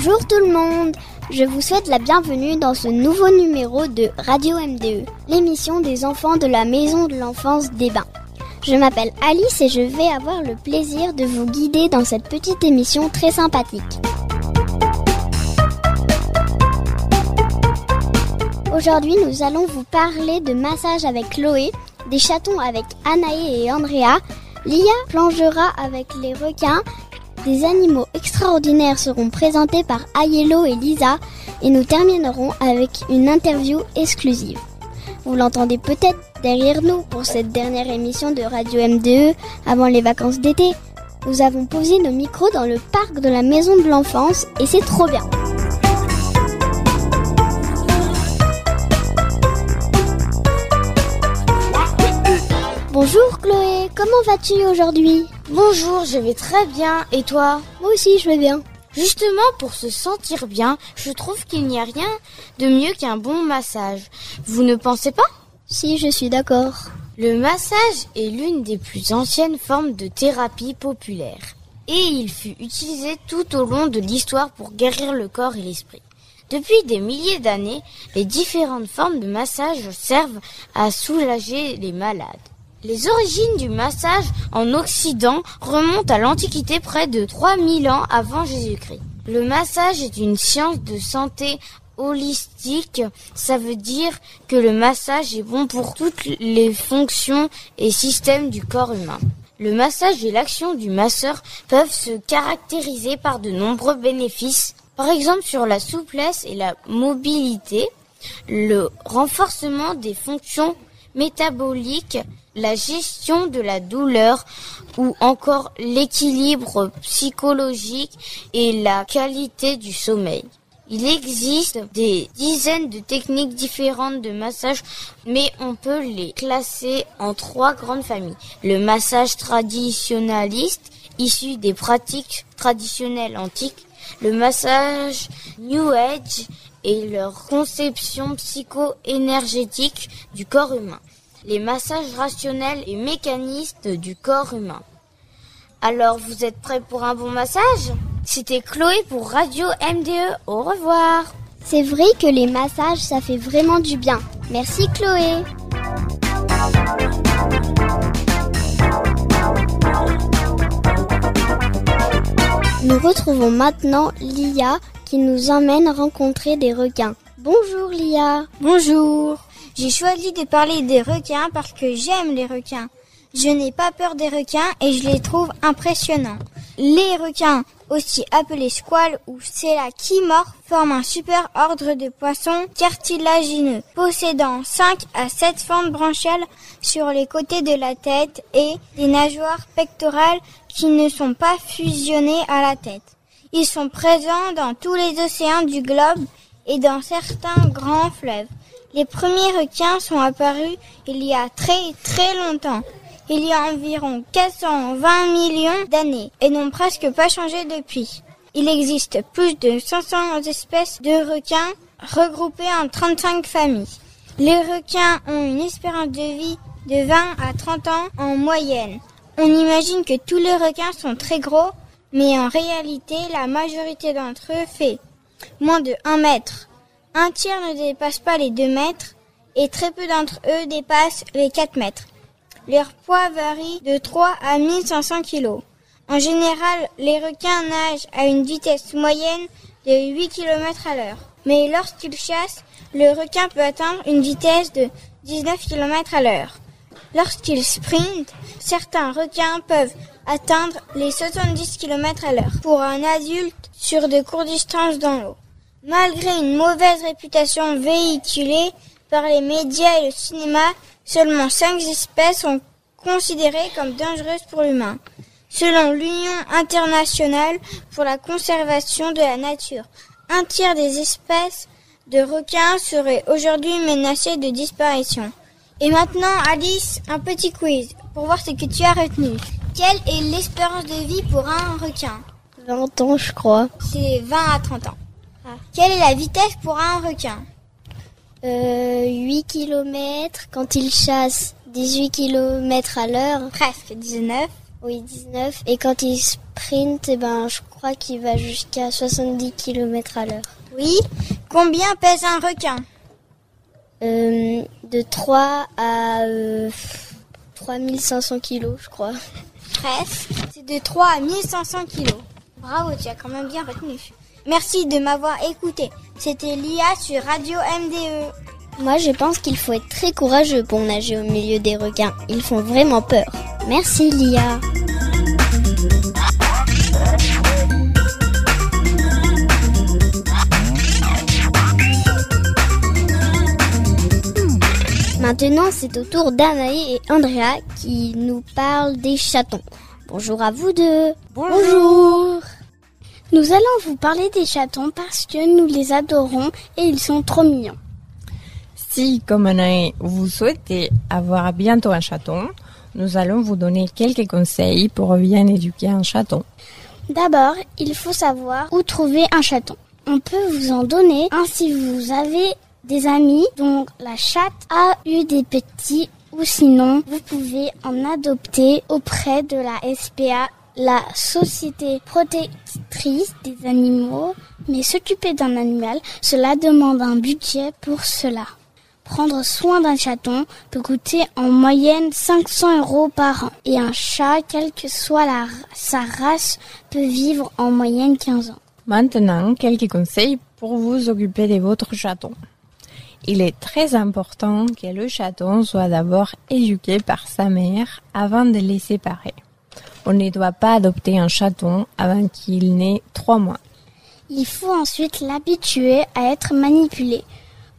Bonjour tout le monde, je vous souhaite la bienvenue dans ce nouveau numéro de Radio MDE, l'émission des enfants de la Maison de l'Enfance des Bains. Je m'appelle Alice et je vais avoir le plaisir de vous guider dans cette petite émission très sympathique. Aujourd'hui, nous allons vous parler de massage avec Chloé, des chatons avec Anaé et Andrea, Lia plongera avec les requins, des animaux extraordinaires seront présentés par Ayello et Lisa et nous terminerons avec une interview exclusive. Vous l'entendez peut-être derrière nous pour cette dernière émission de Radio MDE avant les vacances d'été. Nous avons posé nos micros dans le parc de la maison de l'enfance et c'est trop bien. Bonjour Chloé, comment vas-tu aujourd'hui? Bonjour, je vais très bien. Et toi? Moi aussi, je vais bien. Justement, pour se sentir bien, je trouve qu'il n'y a rien de mieux qu'un bon massage. Vous ne pensez pas? Si, je suis d'accord. Le massage est l'une des plus anciennes formes de thérapie populaire. Et il fut utilisé tout au long de l'histoire pour guérir le corps et l'esprit. Depuis des milliers d'années, les différentes formes de massage servent à soulager les malades. Les origines du massage en Occident remontent à l'Antiquité près de 3000 ans avant Jésus-Christ. Le massage est une science de santé holistique, ça veut dire que le massage est bon pour toutes les fonctions et systèmes du corps humain. Le massage et l'action du masseur peuvent se caractériser par de nombreux bénéfices, par exemple sur la souplesse et la mobilité, le renforcement des fonctions métaboliques, la gestion de la douleur ou encore l'équilibre psychologique et la qualité du sommeil. Il existe des dizaines de techniques différentes de massage, mais on peut les classer en trois grandes familles. Le massage traditionnaliste, issu des pratiques traditionnelles antiques, le massage New Age et leur conception psycho-énergétique du corps humain les massages rationnels et mécanistes du corps humain. Alors, vous êtes prêts pour un bon massage? C'était Chloé pour Radio MDE. Au revoir. C'est vrai que les massages, ça fait vraiment du bien. Merci Chloé. Nous retrouvons maintenant Lia qui nous emmène rencontrer des requins. Bonjour Lia. Bonjour. J'ai choisi de parler des requins parce que j'aime les requins. Je n'ai pas peur des requins et je les trouve impressionnants. Les requins, aussi appelés squales ou sélachimorphes, forment un super ordre de poissons cartilagineux, possédant 5 à 7 fentes branchiales sur les côtés de la tête et des nageoires pectorales qui ne sont pas fusionnées à la tête. Ils sont présents dans tous les océans du globe et dans certains grands fleuves. Les premiers requins sont apparus il y a très très longtemps, il y a environ 420 millions d'années, et n'ont presque pas changé depuis. Il existe plus de 500 espèces de requins regroupées en 35 familles. Les requins ont une espérance de vie de 20 à 30 ans en moyenne. On imagine que tous les requins sont très gros, mais en réalité, la majorité d'entre eux fait moins de 1 mètre. Un tiers ne dépasse pas les 2 mètres et très peu d'entre eux dépassent les 4 mètres. Leur poids varie de 3 à 1500 kg. En général, les requins nagent à une vitesse moyenne de 8 km à l'heure. Mais lorsqu'ils chassent, le requin peut atteindre une vitesse de 19 km à l'heure. Lorsqu'ils sprintent, certains requins peuvent atteindre les 70 km à l'heure pour un adulte sur de courtes distances dans l'eau. Malgré une mauvaise réputation véhiculée par les médias et le cinéma, seulement cinq espèces sont considérées comme dangereuses pour l'humain. Selon l'Union internationale pour la conservation de la nature, un tiers des espèces de requins seraient aujourd'hui menacées de disparition. Et maintenant, Alice, un petit quiz pour voir ce que tu as retenu. Quelle est l'espérance de vie pour un requin? 20 ans, je crois. C'est 20 à 30 ans. Quelle est la vitesse pour un requin Euh, 8 km quand il chasse, 18 km à l'heure. Presque 19. Oui, 19. Et quand il sprint, eh ben, je crois qu'il va jusqu'à 70 km à l'heure. Oui. Combien pèse un requin euh, De 3 à euh, 3500 kilos, je crois. Presque. C'est de 3 à 1500 kilos. Bravo, tu as quand même bien retenu. Merci de m'avoir écouté. C'était Lia sur Radio MDE. Moi, je pense qu'il faut être très courageux pour nager au milieu des requins. Ils font vraiment peur. Merci, Lia. Maintenant, c'est au tour d'Anaï et Andrea qui nous parlent des chatons. Bonjour à vous deux. Bonjour. Nous allons vous parler des chatons parce que nous les adorons et ils sont trop mignons. Si, comme Anaï, vous souhaitez avoir bientôt un chaton, nous allons vous donner quelques conseils pour bien éduquer un chaton. D'abord, il faut savoir où trouver un chaton. On peut vous en donner un si vous avez des amis dont la chatte a eu des petits ou sinon vous pouvez en adopter auprès de la SPA, la Société protectrice des animaux. Mais s'occuper d'un animal, cela demande un budget pour cela. Prendre soin d'un chaton peut coûter en moyenne 500 euros par an. Et un chat, quelle que soit sa race, peut vivre en moyenne 15 ans. Maintenant, quelques conseils pour vous occuper de votre chaton. Il est très important que le chaton soit d'abord éduqué par sa mère avant de les séparer. On ne doit pas adopter un chaton avant qu'il n'ait trois mois. Il faut ensuite l'habituer à être manipulé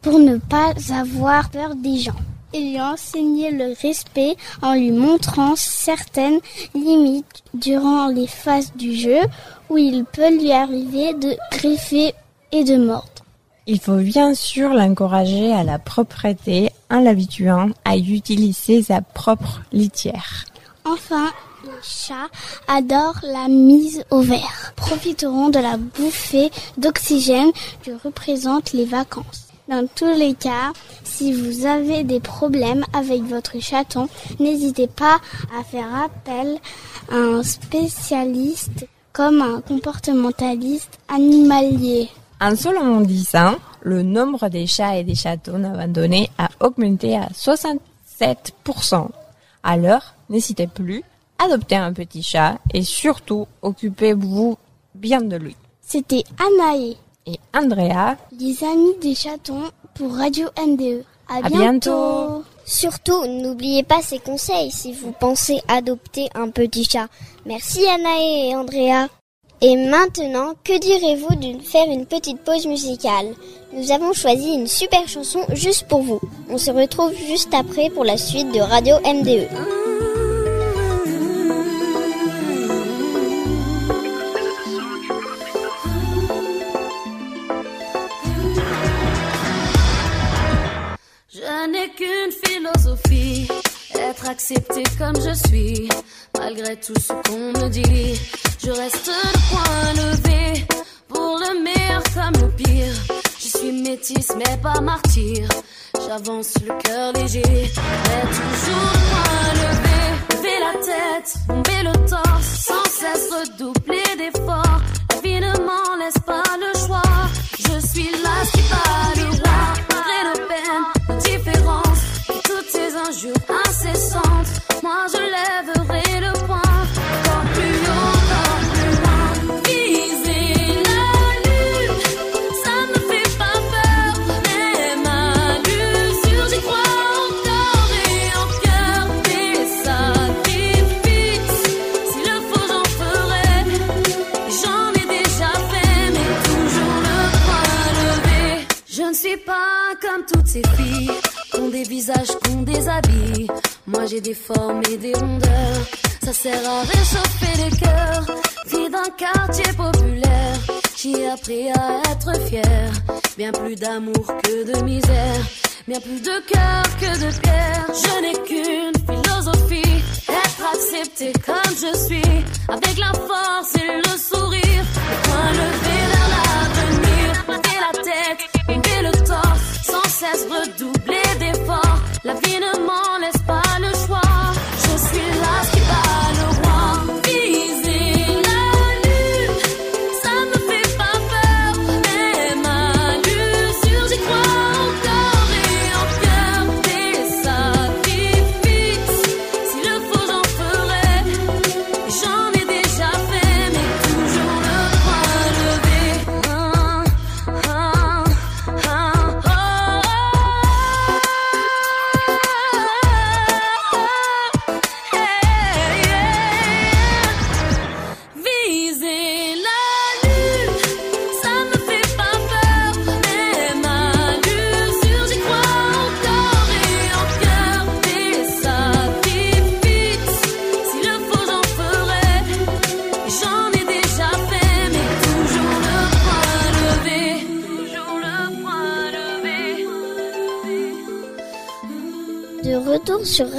pour ne pas avoir peur des gens et lui enseigner le respect en lui montrant certaines limites durant les phases du jeu où il peut lui arriver de griffer et de mordre. Il faut bien sûr l'encourager à la propreté en l'habituant à utiliser sa propre litière. Enfin, les chats adorent la mise au vert, profiteront de la bouffée d'oxygène que représentent les vacances. Dans tous les cas, si vous avez des problèmes avec votre chaton, n'hésitez pas à faire appel à un spécialiste comme un comportementaliste animalier. En seulement 10 ans, le nombre des chats et des chatons abandonnés a augmenté à 67%. Alors, n'hésitez plus, adoptez un petit chat et surtout, occupez-vous bien de lui. C'était Anaï et Andrea, les amis des chatons pour Radio NDE. À, À bientôt. Surtout, n'oubliez pas ces conseils si vous pensez adopter un petit chat. Merci Anaë et Andrea. Et maintenant, que direz-vous de faire une petite pause musicale? Nous avons choisi une super chanson juste pour vous. On se retrouve juste après pour la suite de Radio. MDE. Être accepté comme je suis, malgré tout ce qu'on me dit. Je reste le point levé, pour le meilleur comme le pire. Je suis métisse mais pas martyr, j'avance le cœur léger, mais toujours le point levé. Lever la tête, bomber le torse, sans cesse redoubler d'efforts. La vie ne m'en laisse pas le choix, je suis là qui bat le roi, toutes ces injures incessantes. Moi je lèverai le poing, encore plus haut, encore plus loin. Viser la lune, ça me fait pas peur, même à j'y crois encore et encore. Des sacrifices, s'il le faut, j'en ferai. J'en ai déjà fait, mais toujours le point levé. Je ne suis pas comme toutes ces filles, des visages, des habits. Moi j'ai des formes et des rondeurs, ça sert à réchauffer les cœurs. Fille d'un quartier populaire, j'ai appris à être fier. Bien plus d'amour que de misère, bien plus de cœur que de pierre. Je n'ai qu'une philosophie, être accepté comme je suis, avec la force et le sourire, Vie ne m'en laisse pas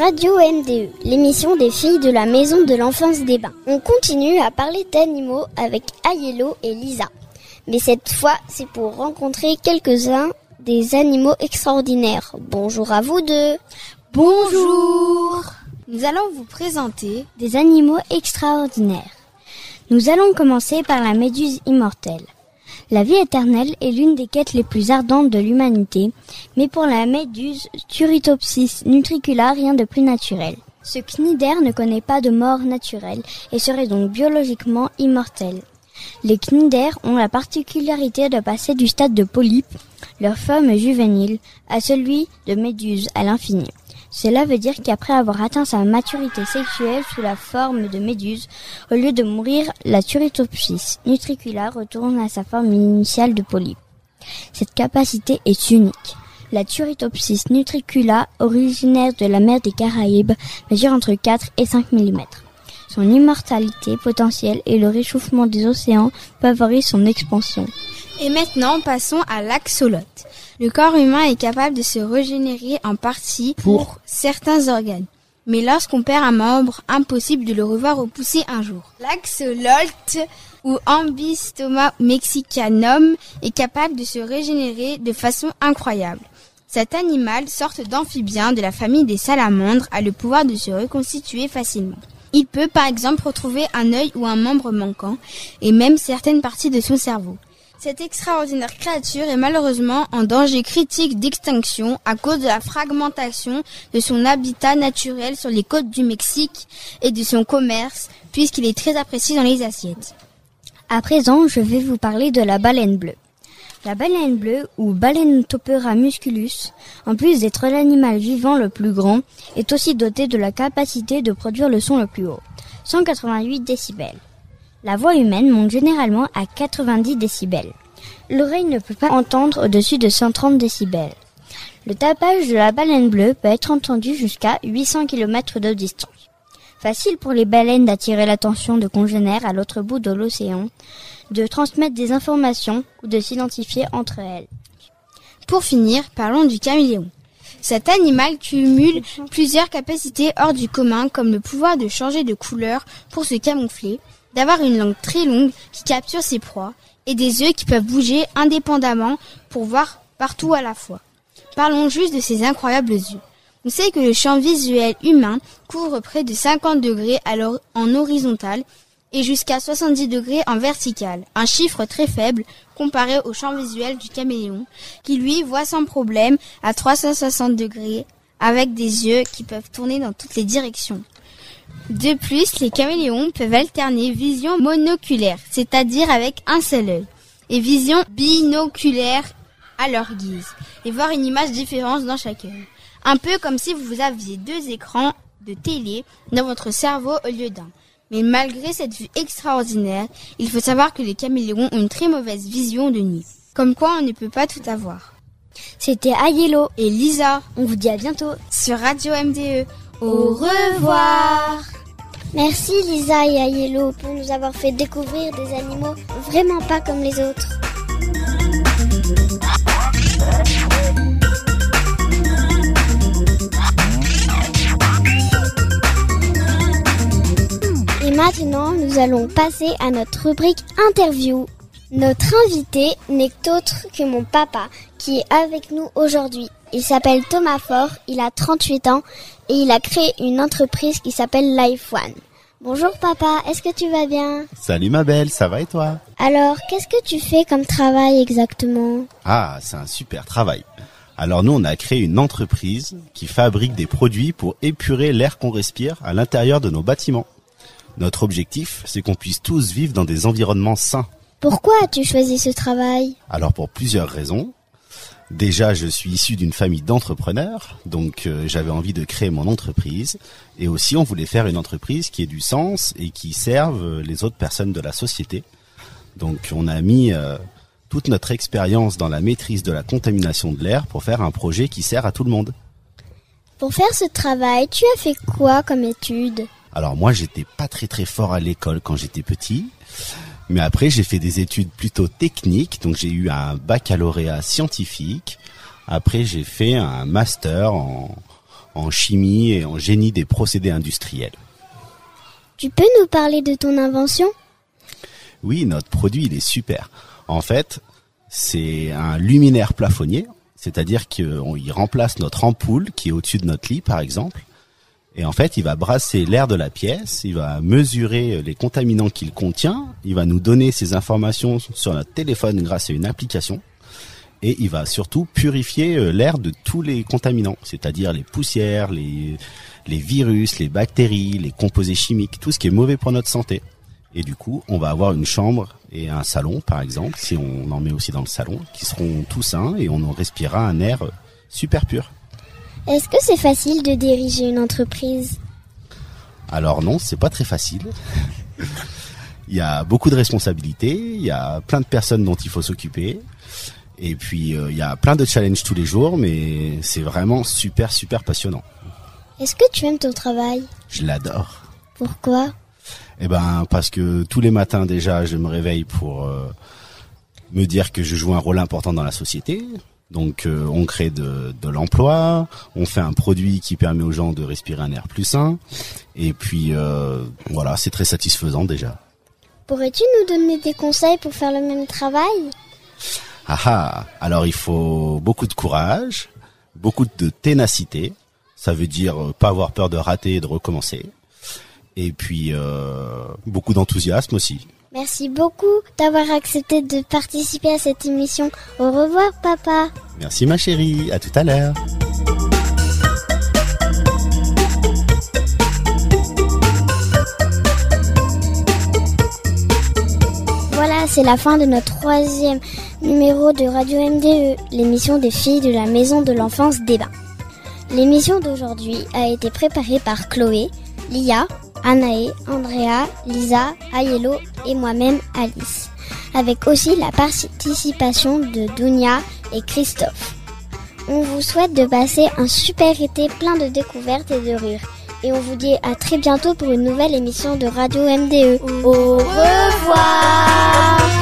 Radio MDE, l'émission des filles de la Maison de l'Enfance des Bains. On continue à parler d'animaux avec Ayello et Lisa. Mais cette fois, c'est pour rencontrer quelques-uns des animaux extraordinaires. Bonjour à vous deux. Bonjour. Nous allons vous présenter des animaux extraordinaires. Nous allons commencer par la méduse immortelle. La vie éternelle est l'une des quêtes les plus ardentes de l'humanité, mais pour la méduse Turritopsis nutricula, rien de plus naturel. Ce cnidaire ne connaît pas de mort naturelle et serait donc biologiquement immortel. Les cnidaires ont la particularité de passer du stade de polype, leur forme juvénile, à celui de méduse à l'infini. Cela veut dire qu'après avoir atteint sa maturité sexuelle sous la forme de méduse, au lieu de mourir, la Turritopsis nutricula retourne à sa forme initiale de polype. Cette capacité est unique. La Turritopsis nutricula, originaire de la mer des Caraïbes, mesure entre 4 et 5 mm. Son immortalité potentielle et le réchauffement des océans favorisent son expansion. Et maintenant, passons à l'axolote. Le corps humain est capable de se régénérer en partie pour certains organes. Mais lorsqu'on perd un membre, impossible de le revoir repousser un jour. L'axolote ou Ambystoma mexicanum est capable de se régénérer de façon incroyable. Cet animal, sorte d'amphibien de la famille des salamandres, a le pouvoir de se reconstituer facilement. Il peut par exemple retrouver un œil ou un membre manquant, et même certaines parties de son cerveau. Cette extraordinaire créature est malheureusement en danger critique d'extinction à cause de la fragmentation de son habitat naturel sur les côtes du Mexique et de son commerce, puisqu'il est très apprécié dans les assiettes. À présent, je vais vous parler de la baleine bleue. La baleine bleue, ou baleine topera musculus, en plus d'être l'animal vivant le plus grand, est aussi dotée de la capacité de produire le son le plus haut, 188 décibels. La voix humaine monte généralement à 90 décibels. L'oreille ne peut pas entendre au-dessus de 130 décibels. Le tapage de la baleine bleue peut être entendu jusqu'à 800 km de distance. Facile pour les baleines d'attirer l'attention de congénères à l'autre bout de l'océan, de transmettre des informations ou de s'identifier entre elles. Pour finir, parlons du caméléon. Cet animal cumule plusieurs capacités hors du commun comme le pouvoir de changer de couleur pour se camoufler, d'avoir une langue très longue qui capture ses proies et des yeux qui peuvent bouger indépendamment pour voir partout à la fois. Parlons juste de ces incroyables yeux. On sait que le champ visuel humain couvre près de 50 degrés en horizontal et jusqu'à 70 degrés en vertical, un chiffre très faible comparé au champ visuel du caméléon, qui lui voit sans problème à 360 degrés avec des yeux qui peuvent tourner dans toutes les directions. De plus, les caméléons peuvent alterner vision monoculaire, c'est-à-dire avec un seul œil, et vision binoculaire à leur guise, et voir une image différente dans chaque œil. Un peu comme si vous aviez deux écrans de télé dans votre cerveau au lieu d'un. Mais malgré cette vue extraordinaire, il faut savoir que les caméléons ont une très mauvaise vision de nuit. Comme quoi on ne peut pas tout avoir. C'était Ayello et Lisa. On vous dit à bientôt sur Radio MDE. Au revoir Merci Lisa et Ayello pour nous avoir fait découvrir des animaux vraiment pas comme les autres. Et maintenant, nous allons passer à notre rubrique interview. Notre invité n'est autre que mon papa qui est avec nous aujourd'hui. Il s'appelle Thomas Faure, il a 38 ans et il a créé une entreprise qui s'appelle Life One. Bonjour papa, est-ce que tu vas bien? Salut ma belle, ça va et toi? Alors, qu'est-ce que tu fais comme travail exactement? Ah, c'est un super travail. Alors nous, on a créé une entreprise qui fabrique des produits pour épurer l'air qu'on respire à l'intérieur de nos bâtiments. Notre objectif, c'est qu'on puisse tous vivre dans des environnements sains. Pourquoi as-tu choisi ce travail? Alors pour plusieurs raisons. Déjà, je suis issu d'une famille d'entrepreneurs, donc euh, j'avais envie de créer mon entreprise. Et aussi, on voulait faire une entreprise qui ait du sens et qui serve les autres personnes de la société. Donc, on a mis euh, toute notre expérience dans la maîtrise de la contamination de l'air pour faire un projet qui sert à tout le monde. Pour faire ce travail, tu as fait quoi comme études Alors moi, j'étais pas très très fort à l'école quand j'étais petit. Mais après, j'ai fait des études plutôt techniques. Donc, j'ai eu un baccalauréat scientifique. Après, j'ai fait un master en, en chimie et en génie des procédés industriels. Tu peux nous parler de ton invention? Oui, notre produit, il est super. En fait, c'est un luminaire plafonnier, c'est-à-dire qu'il remplace notre ampoule qui est au-dessus de notre lit, par exemple. Et en fait, il va brasser l'air de la pièce, il va mesurer les contaminants qu'il contient, il va nous donner ces informations sur notre téléphone grâce à une application et il va surtout purifier euh, l'air de tous les contaminants, c'est-à-dire les poussières, les, les virus, les bactéries, les composés chimiques, tout ce qui est mauvais pour notre santé. Et du coup, on va avoir une chambre et un salon, par exemple, si on en met aussi dans le salon, qui seront tous sains et on en respirera un air euh, super pur. Est-ce que c'est facile de diriger une entreprise Alors non, c'est pas très facile. il y a beaucoup de responsabilités, il y a plein de personnes dont il faut s'occuper. Et puis euh, il y a plein de challenges tous les jours, mais c'est vraiment super super passionnant. Est-ce que tu aimes ton travail? Je l'adore. Pourquoi? Eh ben parce que tous les matins déjà, je me réveille pour euh, me dire que je joue un rôle important dans la société. Donc euh, on crée de, de l'emploi, on fait un produit qui permet aux gens de respirer un air plus sain, et puis voilà, c'est très satisfaisant déjà. Pourrais-tu nous donner des conseils pour faire le même travail? Ah ah Alors il faut beaucoup de courage, beaucoup de ténacité. Ça veut dire euh, pas avoir peur de rater et de recommencer. Et puis euh, beaucoup d'enthousiasme aussi. Merci beaucoup d'avoir accepté de participer à cette émission. Au revoir papa. Merci ma chérie, à tout à l'heure. Voilà, c'est la fin de notre troisième numéro de Radio MDE, l'émission des filles de la Maison de l'Enfance Débat. L'émission d'aujourd'hui a été préparée par Chloé, Lia, Anaé, Andrea, Lisa, Ayelo et moi-même Alice, avec aussi la participation de Dunia et Christophe. On vous souhaite de passer un super été plein de découvertes et de rires. Et on vous dit à très bientôt pour une nouvelle émission de Radio MDE. Au revoir